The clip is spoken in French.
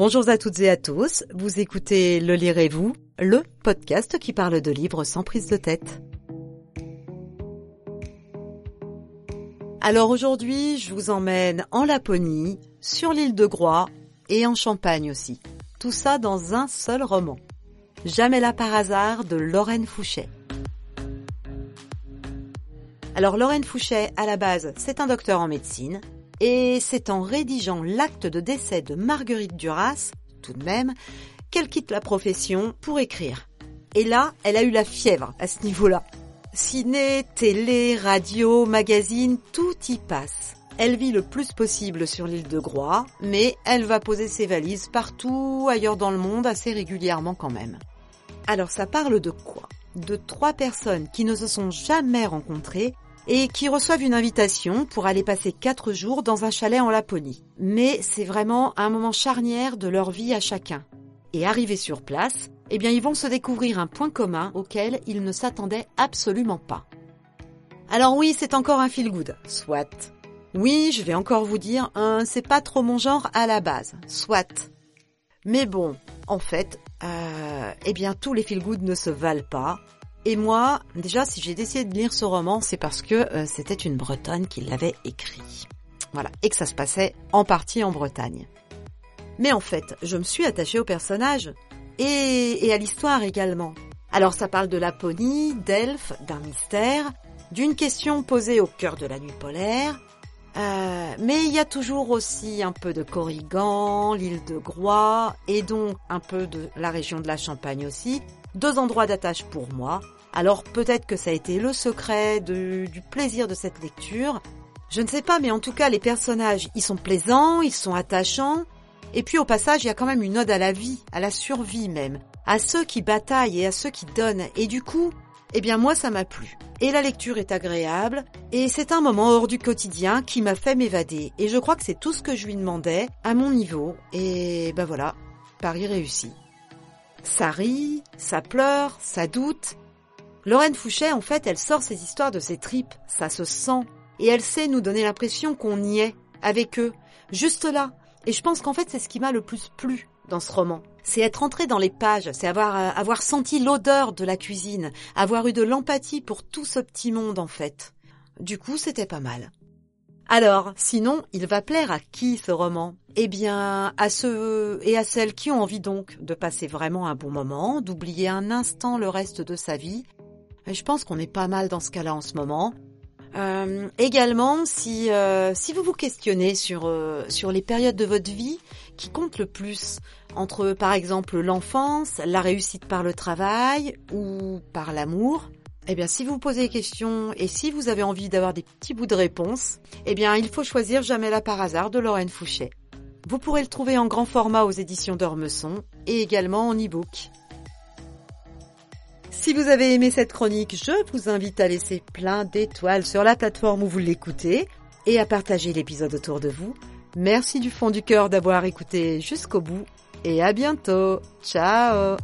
Bonjour à toutes et à tous, vous écoutez Le Lirez-vous, le podcast qui parle de livres sans prise de tête. Alors aujourd'hui, je vous emmène en Laponie, sur l'île de Groix et en Champagne aussi. Tout ça dans un seul roman. Jamais là par hasard de Lorraine Fouché. Alors Lorraine Fouché, à la base, c'est un docteur en médecine, et c'est en rédigeant l'acte de décès de Marguerite Duras, tout de même, qu'elle quitte la profession pour écrire. Et là, elle a eu la fièvre à ce niveau-là. Ciné, télé, radio, magazine, tout y passe. Elle vit le plus possible sur l'île de Groix, mais elle va poser ses valises partout ailleurs dans le monde assez régulièrement quand même. Alors ça parle de quoi? De trois personnes qui ne se sont jamais rencontrées et qui reçoivent une invitation pour aller passer quatre jours dans un chalet en Laponie. Mais c'est vraiment un moment charnière de leur vie à chacun. Et arrivés sur place, eh bien ils vont se découvrir un point commun auquel ils ne s'attendaient absolument pas. Alors oui, c'est encore un feel good, soit. Oui, je vais encore vous dire, c'est pas trop mon genre à la base, soit. Mais bon, en fait, euh, eh bien tous les feel good ne se valent pas, et moi, déjà, si j'ai décidé de lire ce roman, c'est parce que euh, c'était une Bretonne qui l'avait écrit. Voilà, et que ça se passait en partie en Bretagne. Mais en fait, je me suis attachée au personnage et, à l'histoire également. Alors ça parle de Laponie, d'elfes, d'un mystère, d'une question posée au cœur de la nuit polaire, euh, mais il y a toujours aussi un peu de Corrigan, l'île de Groix, et donc un peu de la région de la Champagne aussi, deux endroits d'attache pour moi. Alors peut-être que ça a été le secret du plaisir de cette lecture. Je ne sais pas, mais en tout cas, les personnages, ils sont plaisants, ils sont attachants. Et puis au passage, il y a quand même une ode à la vie, à la survie même, à ceux qui bataillent et à ceux qui donnent. Et du coup, eh bien moi, ça m'a plu. Et la lecture est agréable, et c'est un moment hors du quotidien qui m'a fait m'évader. Et je crois que c'est tout ce que je lui demandais, à mon niveau. Et ben voilà, Paris réussi. Ça rit, ça pleure, ça doute. Lorraine Fouché, en fait, elle sort ses histoires de ses tripes, ça se sent. Et elle sait nous donner l'impression qu'on y est, avec eux, juste là. Et je pense qu'en fait, c'est ce qui m'a le plus plu dans ce roman. C'est être entré dans les pages, c'est avoir, euh, avoir senti l'odeur de la cuisine, avoir eu de l'empathie pour tout ce petit monde, en fait. Du coup, c'était pas mal. Alors, sinon, il va plaire à qui ce roman? Eh bien, à ceux et à celles qui ont envie donc de passer vraiment un bon moment, d'oublier un instant le reste de sa vie. Et je pense qu'on est pas mal dans ce cas-là en ce moment. Euh, également, si euh, si vous vous questionnez sur euh, sur les périodes de votre vie qui comptent le plus entre par exemple l'enfance, la réussite par le travail ou par l'amour, eh bien, si vous posez des questions et si vous avez envie d'avoir des petits bouts de réponse, eh bien, il faut choisir Jamais là par hasard de Lorraine Fouché. Vous pourrez le trouver en grand format aux éditions d'Ormesson et également en e-book. Si vous avez aimé cette chronique, je vous invite à laisser plein d'étoiles sur la plateforme où vous l'écoutez et à partager l'épisode autour de vous. Merci du fond du cœur d'avoir écouté jusqu'au bout et à bientôt. Ciao